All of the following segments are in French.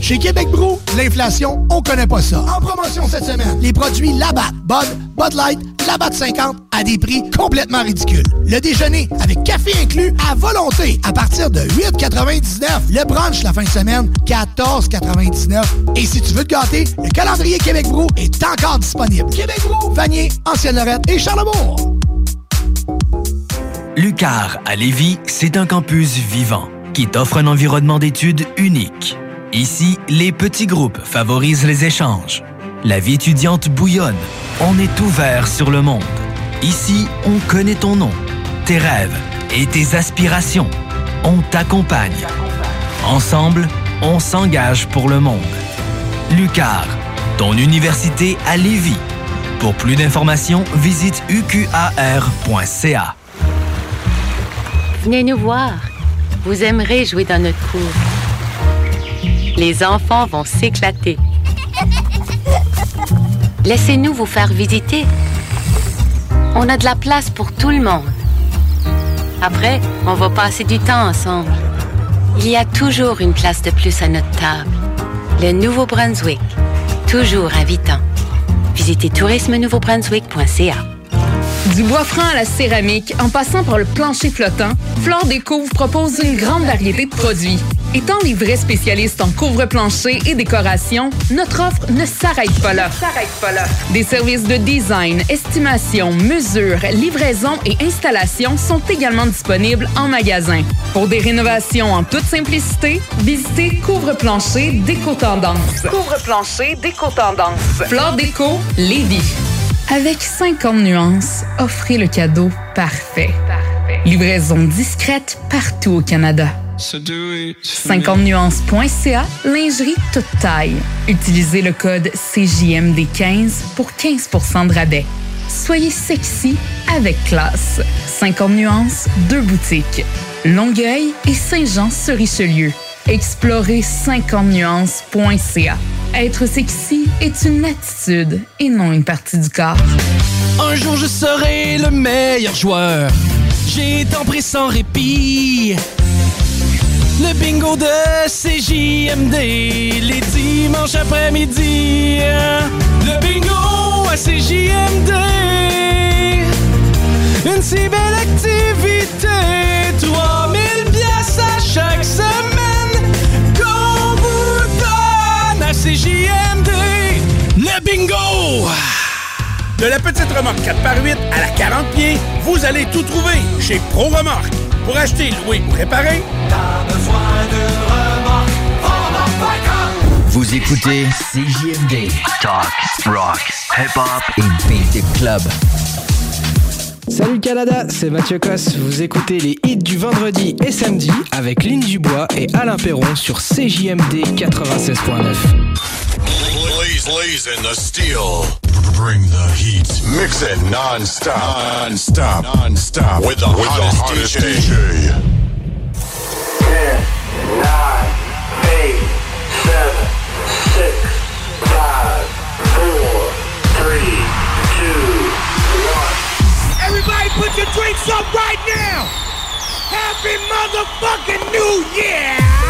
Chez Québec Brou, l'inflation, on connaît pas ça. En promotion cette semaine, les produits Labatt, Bud, Bud Light, Labatt 50 à des prix complètement ridicules. Le déjeuner avec café inclus à volonté à partir de 8,99. Le brunch la fin de semaine, 14,99. Et si tu veux te gâter, le calendrier Québec Brou est encore disponible. Québec Brou, Vanier, Ancienne-Lorette et Charlebourg. Lucar à Lévis, c'est un campus vivant qui t'offre un environnement d'études unique. Ici, les petits groupes favorisent les échanges. La vie étudiante bouillonne. On est ouvert sur le monde. Ici, on connaît ton nom, tes rêves et tes aspirations. On t'accompagne. Ensemble, on s'engage pour le monde. Lucar, ton université à Lévis. Pour plus d'informations, visite uqar.ca. Venez nous voir. Vous aimerez jouer dans notre cour. Les enfants vont s'éclater. Laissez-nous vous faire visiter. On a de la place pour tout le monde. Après, on va passer du temps ensemble. Il y a toujours une place de plus à notre table. Le Nouveau-Brunswick. Toujours invitant. Visitez tourisme-nouveau-brunswick.ca. Du bois franc à la céramique, en passant par le plancher flottant, Flore Déco vous propose une grande variété de produits. Étant les vrais spécialistes en couvre-plancher et décoration, notre offre ne s'arrête pas là. S'arrête pas là. Des services de design, estimation, mesure, livraison et installation sont également disponibles en magasin. Pour des rénovations en toute simplicité, visitez Couvre-plancher Déco Tendance. Couvre-plancher Déco Tendance. Flore Déco, Lévis. Avec 50 nuances, offrez le cadeau parfait. Livraison discrète partout au Canada. 50nuances.ca, lingerie toute taille. Utilisez le code CJMD15 pour 15% de rabais. Soyez sexy avec classe. 50 nuances, deux boutiques. Longueuil et Saint-Jean-sur-Richelieu. Explorez 50nuances.ca. Être sexy est une attitude et non une partie du corps. Un jour je serai le meilleur joueur. J'ai tant pris sans répit. Le bingo de CJMD, les dimanches après-midi. Le bingo à CJMD. Une si belle activité, 3000 pièces à chaque semaine qu'on vous donne à CJMD. Le bingo! De la petite remorque 4x8 à la 40 pieds, vous allez tout trouver chez Pro Remorque. Pour acheter, louer ou réparer, t'as besoin d'une remorque, remorque.com. Vous écoutez CJMD, Talk, Rock, Hip Hop et Beat Club. Salut Canada, c'est Mathieu Cosse. Vous écoutez les hits du vendredi et samedi avec Lynn Dubois et Alain Perron sur CJMD 96.9. Blaze, blaze in the steel. Bring the heat. Mix it non-stop. Non-stop. Non-stop. With the, With hottest, the hottest DJ. DJ. 10, 9, 8, 7, 6, 5, 4, 3, 2, 1. Everybody put your drinks up right now! Happy motherfucking New Year!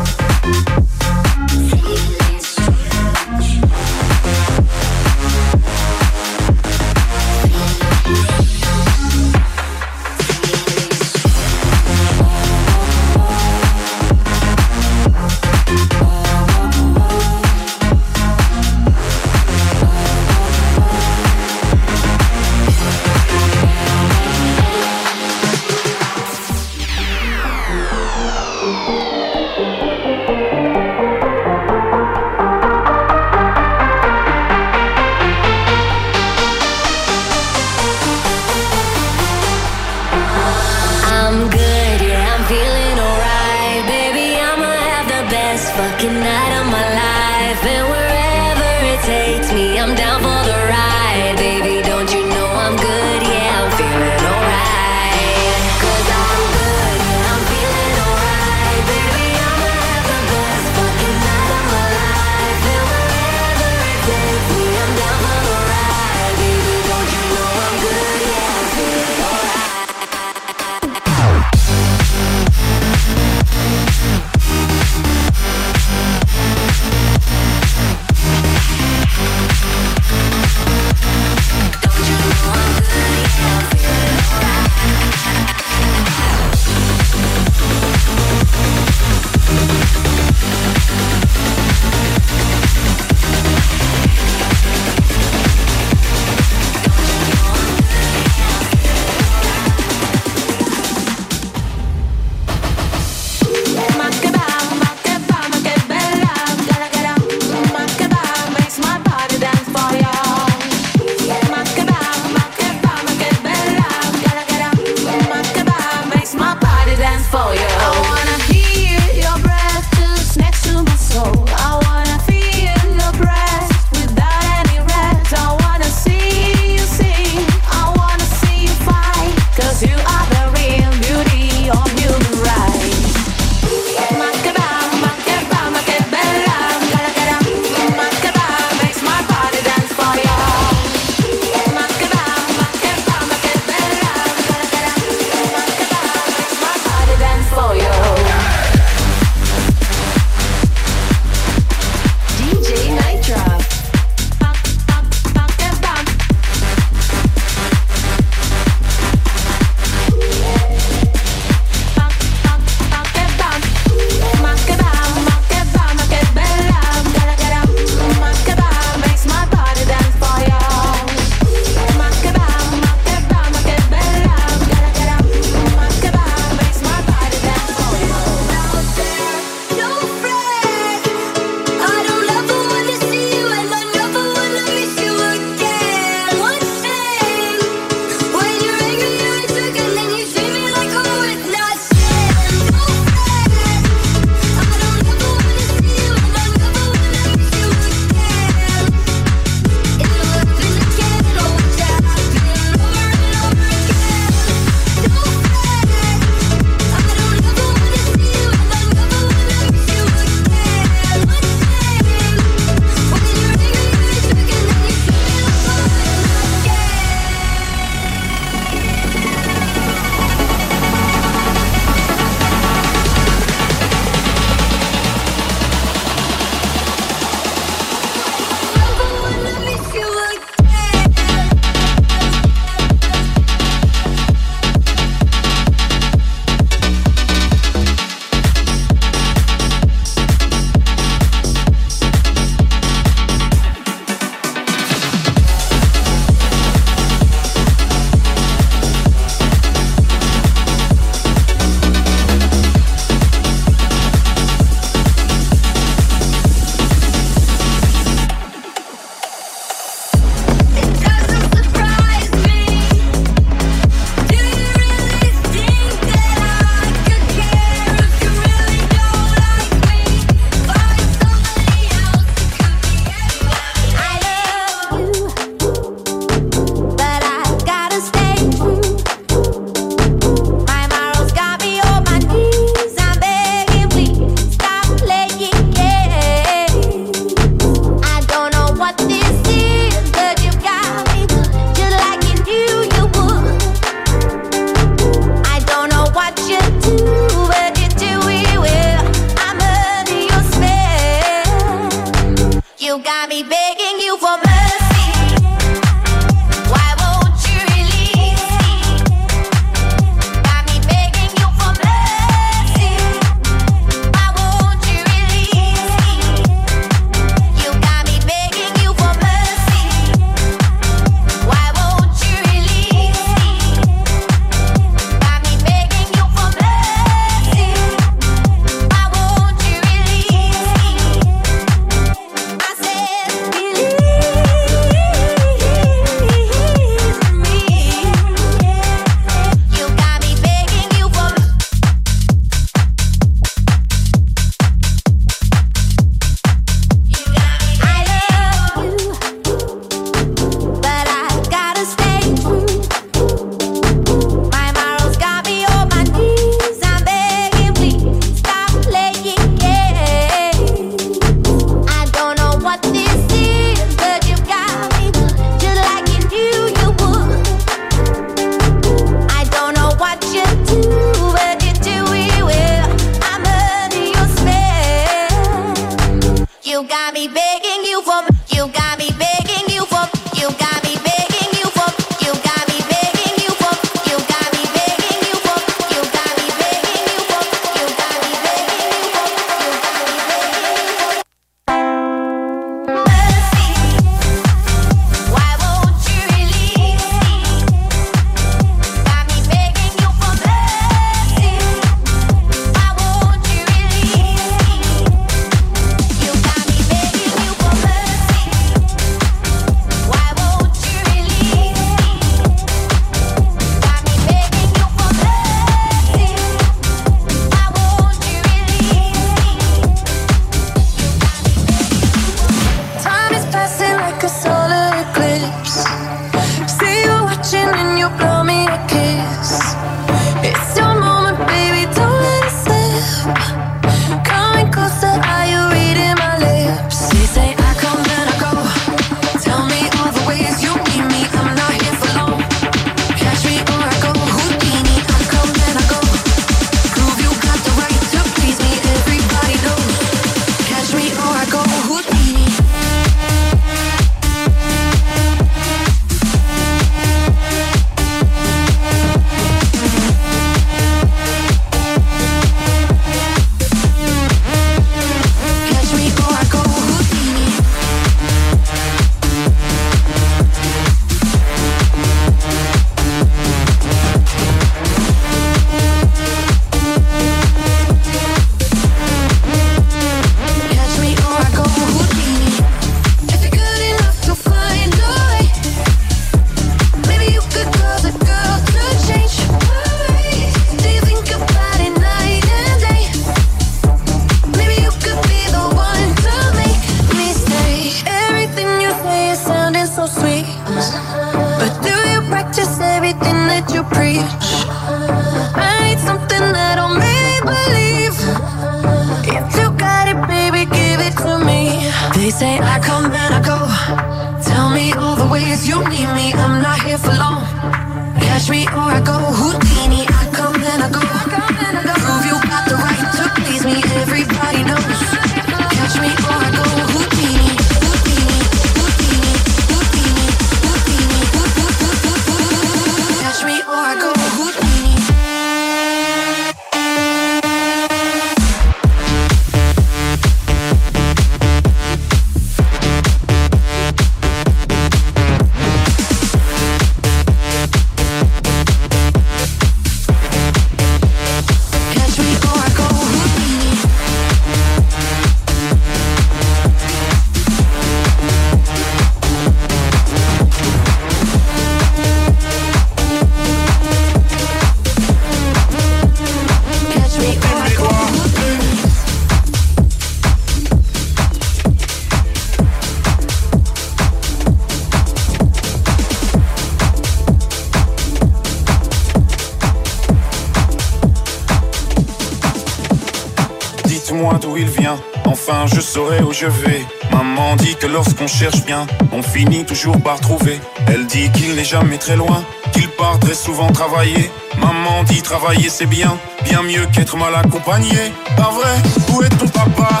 je vais. Maman dit que lorsqu'on cherche bien, on finit toujours par trouver. Elle dit qu'il n'est jamais très loin, qu'il part très souvent travailler. Maman dit travailler c'est bien, bien mieux qu'être mal accompagné. Pas vrai, où est ton papa?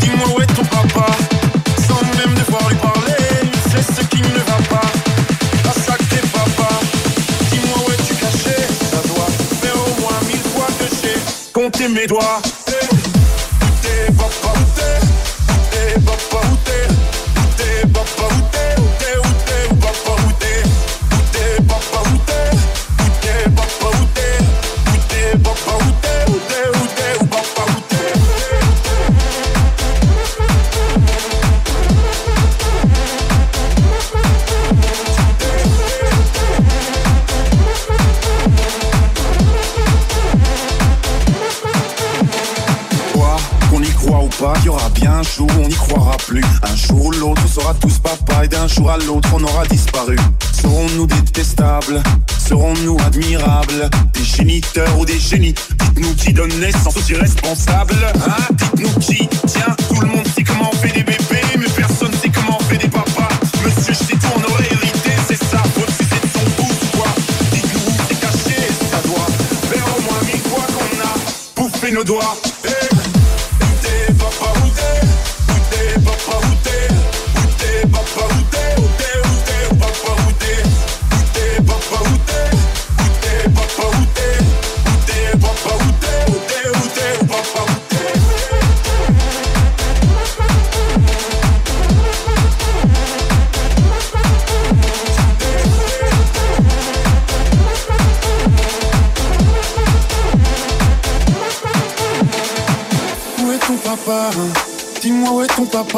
Dis-moi où est ton papa Sans même devoir lui parler, c'est ce qui ne va pas. Ah sacré papa, dis-moi où es-tu caché? Ça doit faire au moins mille fois que j'ai compté mes doigts. N'y croira plus. Un jour ou l'autre, on sera tous papa et d'un jour à l'autre, on aura disparu. Serons-nous détestables? Serons-nous admirables? Des géniteurs ou des génies? Dites-nous qui donne naissance aux irresponsables Hein? Dites-nous qui Tiens, tout le monde sait comment on fait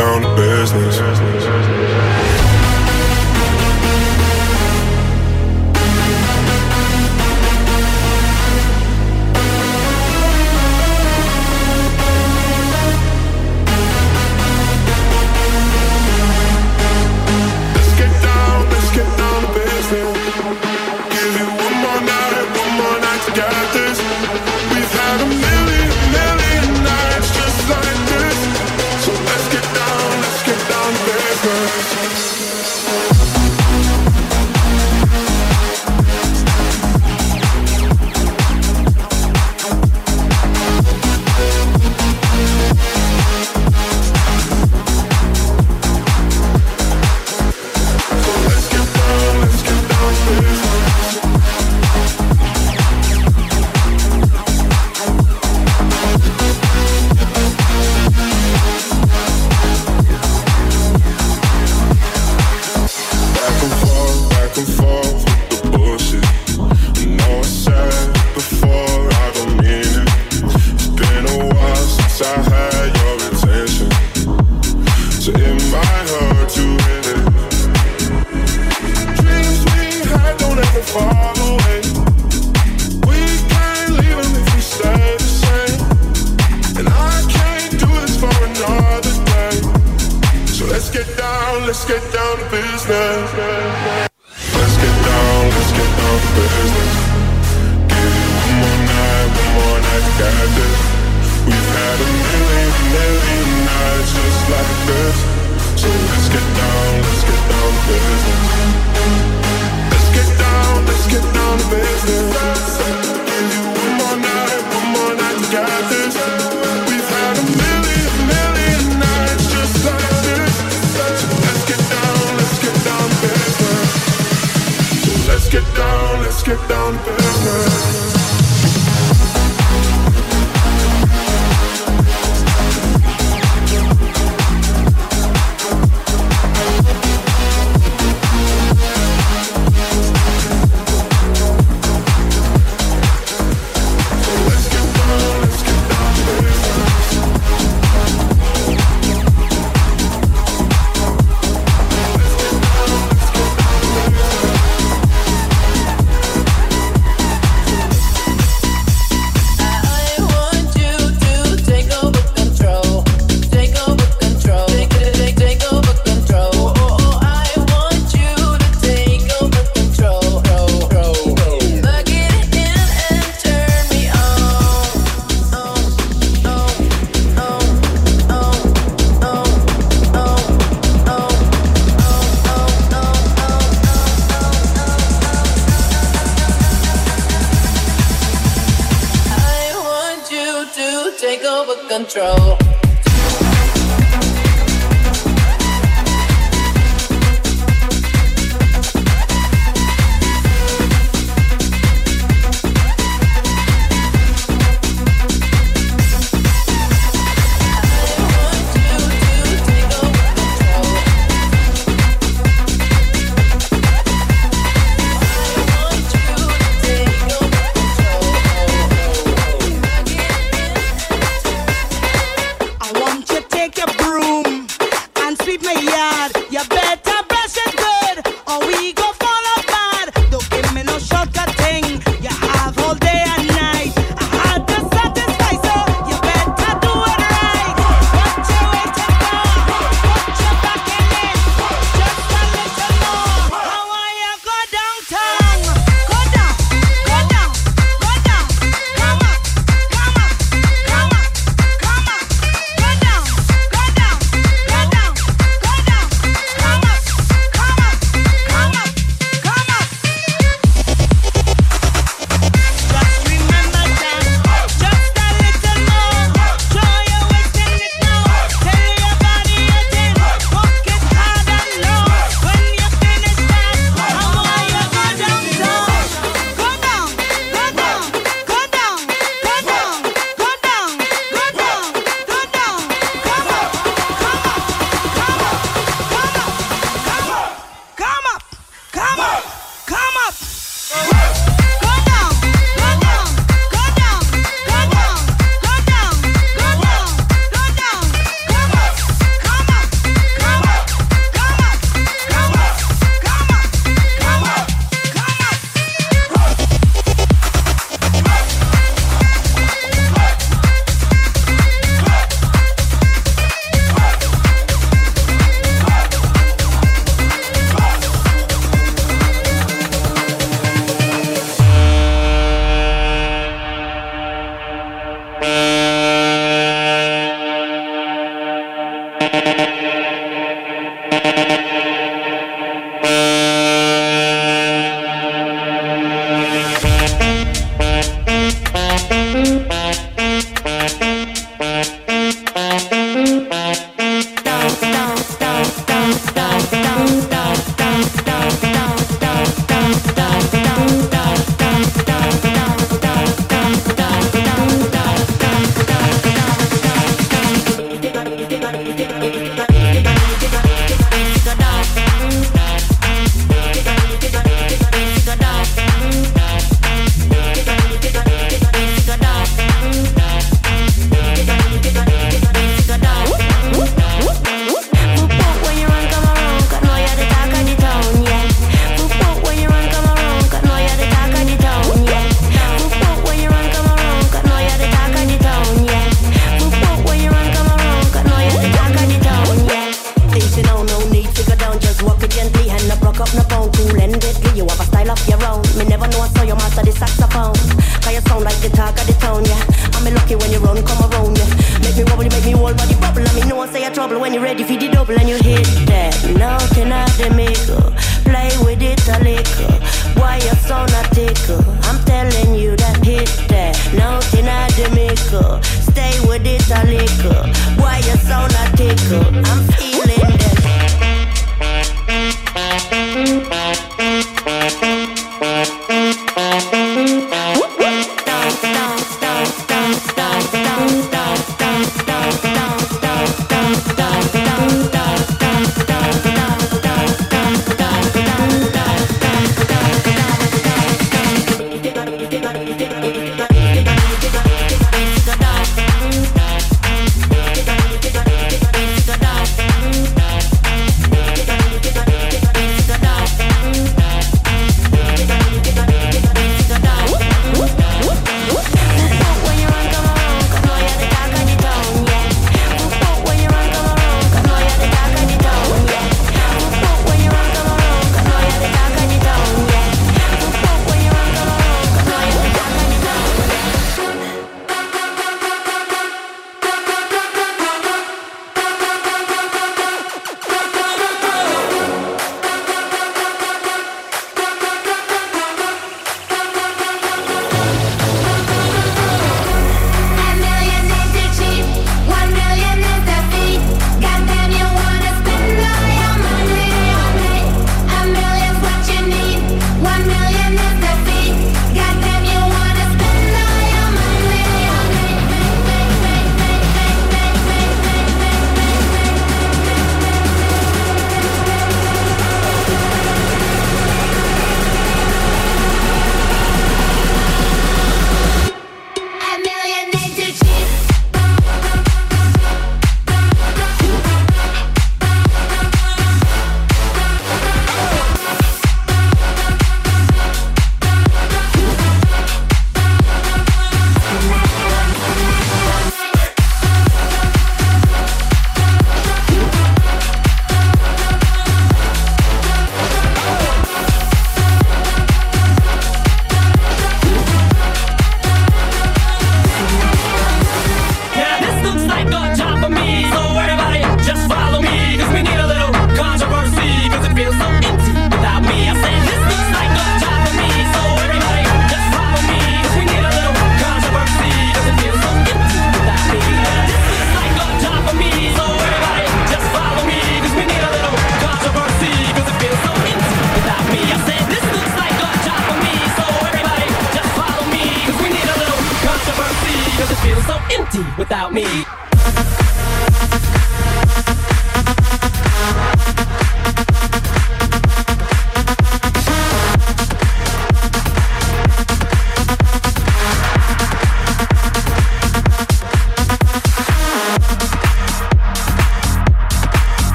down,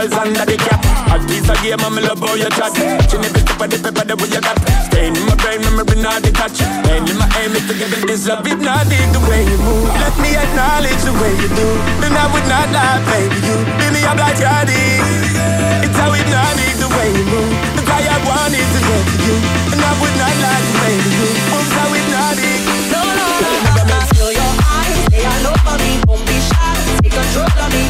of mentals under the cap. A piece of game, I'm love how you chat. Chin it's up the pepper, the way you got. Staying in my brain, memory not detached. Mainly my aim is to give it this love, if not dig the way you move. Let me acknowledge the way you do. Then I would not lie, baby, you. Give me a black yardie. It's how it not dig the way you move. The guy I want is to get to you. And I would not lie, baby, you. Oh, Moves how it not dig. No, no, no, feel your eyes, they all over me. Don't be shy, take control of me.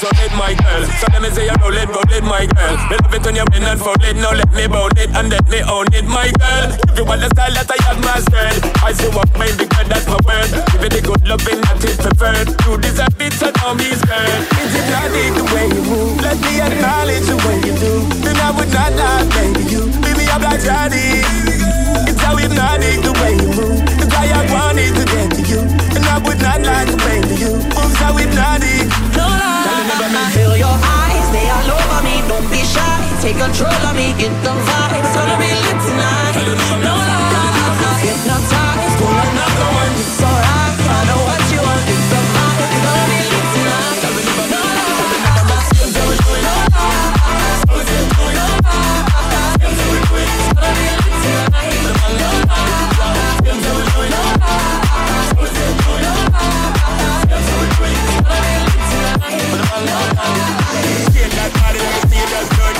roll it, my girl. So let me say you roll it, roll it, my girl. Love it when you and. Now let me it and let me own it, my girl. If you want the style that I I that's my. Give it the good loving. You deserve it, so scared. The way you move? Let me acknowledge the way you do. Then I would not lie, you. Like It's how hypnotic the way you move. I wanted to get to you. And I would not lie to baby you. Moves how hypnotic. No, no, feel your eyes, they all over me. Don't be shy, take control of me. Get the vibe, it's gonna be lit tonight. No, no, hypnotized, pull another one. It's alright, I know what you want. Get the vibe, it's gonna be lit tonight. No, no, still do it, do it, no, no, still do it, do it, no, no, still do it, do it. It's gonna be lit tonight. Feel that body, feel that body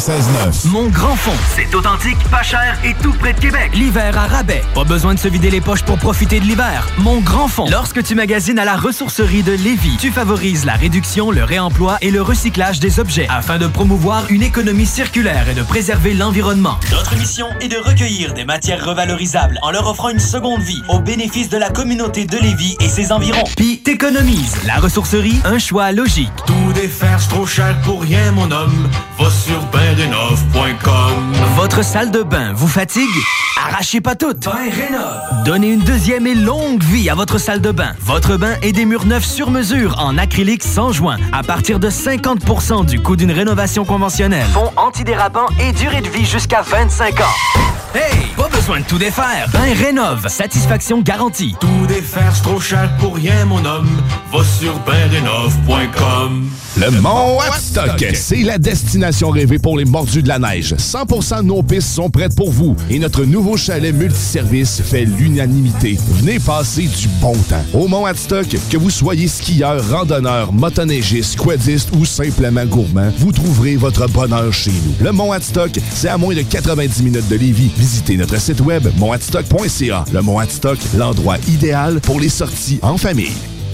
96.9. Mon grand fond, c'est authentique, pas cher et tout près de Québec. L'hiver à rabais. Pas besoin de se vider les poches pour profiter de l'hiver. Mon grand fond. Lorsque tu magasines à la ressourcerie de Lévis, tu favorises la réduction, le réemploi et le recyclage des objets afin de promouvoir une économie circulaire et de préserver l'environnement. Notre mission est de recueillir des matières revalorisables en leur offrant une seconde vie au bénéfice de la communauté de Lévis et ses environs. Puis t'économises. La ressourcerie, un choix logique. Tout défaire, c'est trop cher pour rien, mon homme. Va sur bainrénov.com. Votre salle de bain vous fatigue? Arrachez pas toutes. Donnez une deuxième et longue vie à votre salle de bain. Votre bain et des murs neufs sur mesure en acrylique sans joint à partir de 50% du coût d'une rénovation conventionnelle. Fond antidérapant et durée de vie jusqu'à 25 ans. Hey, pas besoin de tout défaire. Bain rénove, satisfaction garantie. Tout défaire, c'est trop cher pour rien, mon homme. Va sur. Le Mont Watstock, c'est la destination rêvée pour les mordus de la neige. 100% de nos pistes sont prêtes pour vous et notre nouveau chalet multiservice fait l'unanimité. Venez passer du bon temps. Au Mont Watstock, que vous soyez skieur, randonneur, motoneigiste, quadiste ou simplement gourmand, vous trouverez votre bonheur chez nous. Le Mont Watstock, c'est à moins de 90 minutes de Lévis. Visitez notre site web montwatstock.ca. Le Mont Watstock, l'endroit idéal pour les sorties en famille.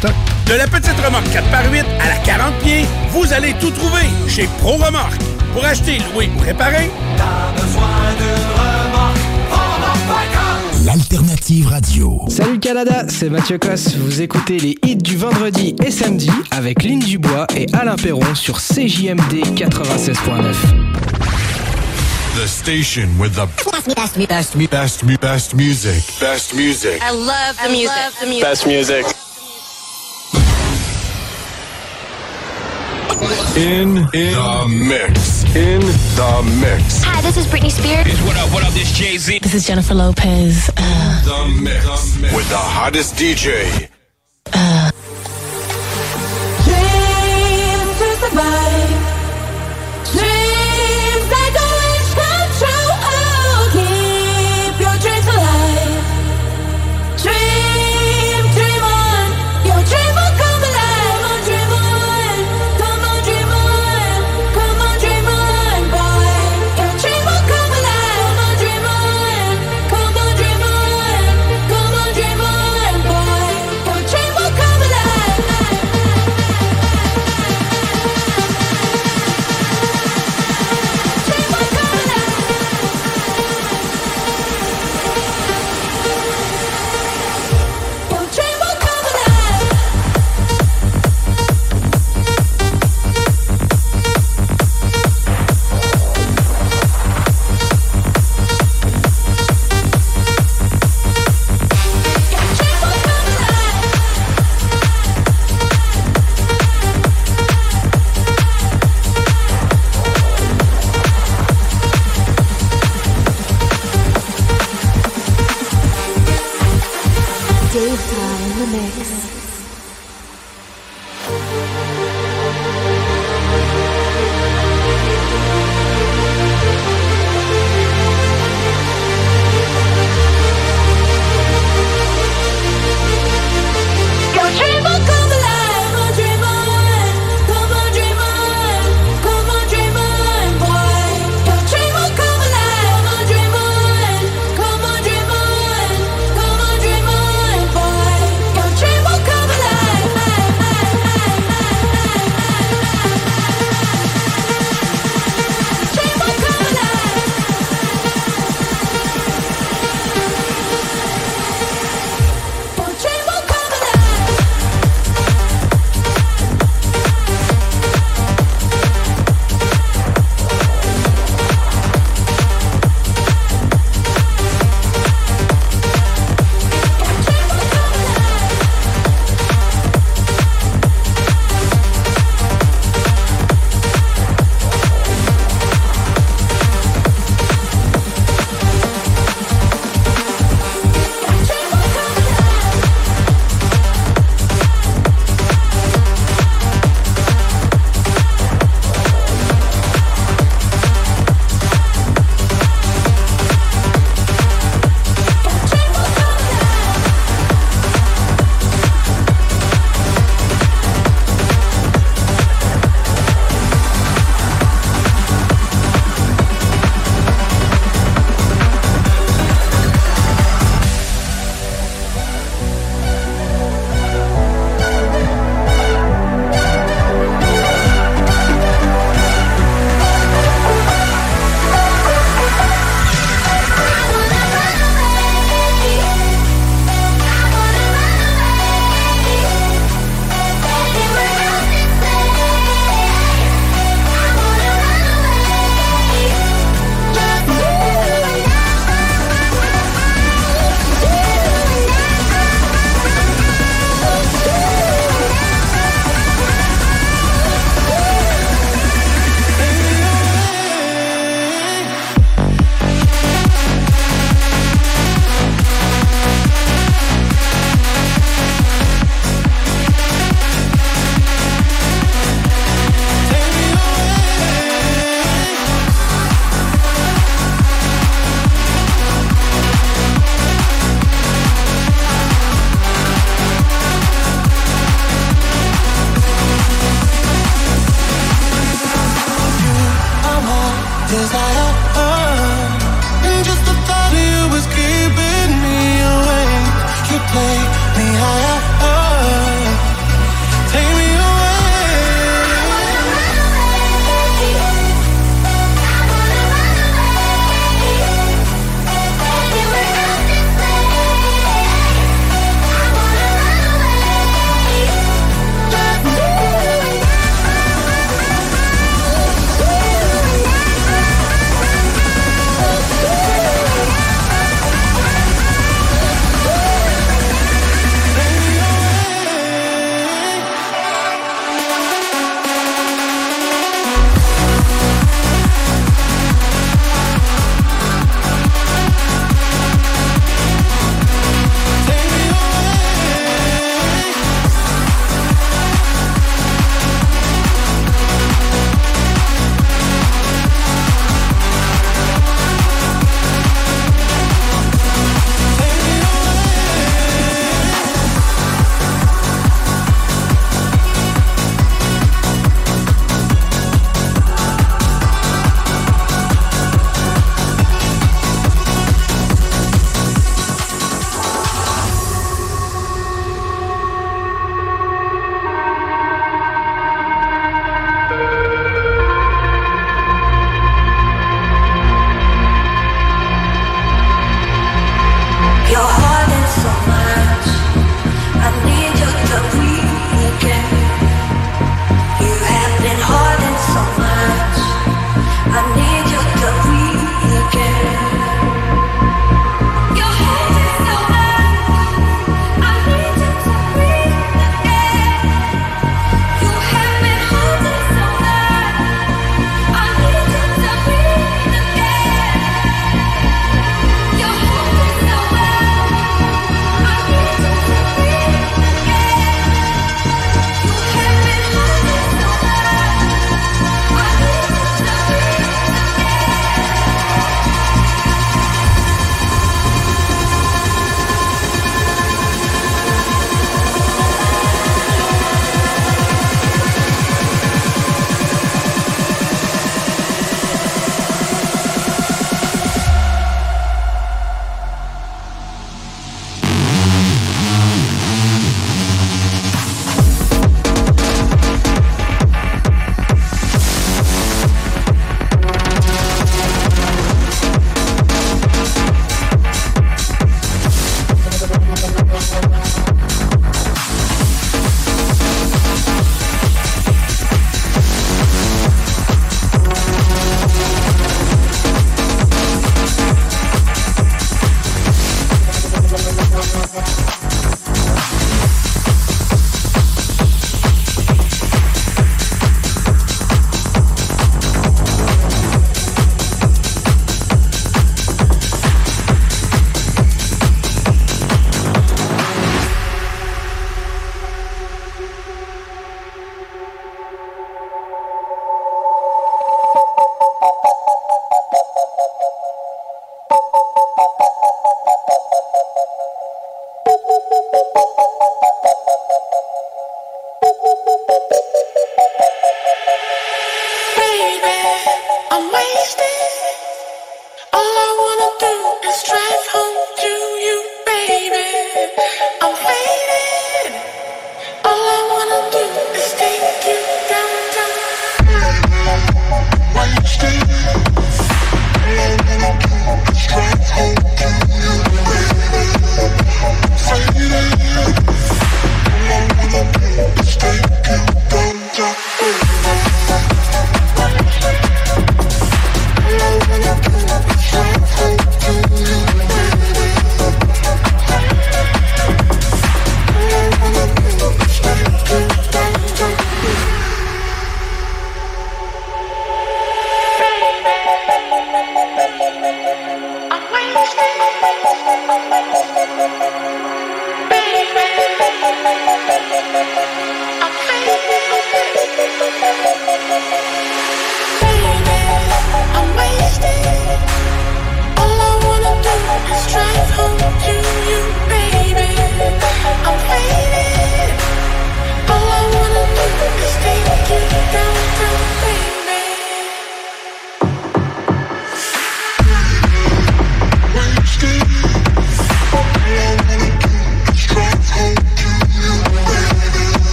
de stock. De la petite remorque 4x8 à la 40 pieds, vous allez tout trouver chez Pro Remorque. Pour acheter, louer ou réparer, T'as besoin de remorque. L'alternative radio. Salut Canada, c'est Mathieu Cosse. Vous écoutez les hits du vendredi et samedi avec Lynn Dubois et Alain Perron sur CJMD 96.9. The station with the best, best, best, best, best, best music. Best music. I love the music. Best music. In, in the mix. In the mix. Hi, this is Britney Spears. what up, what up, this Jay-Z. This is Jennifer Lopez. Uh, The mix. With the hottest DJ. Dreams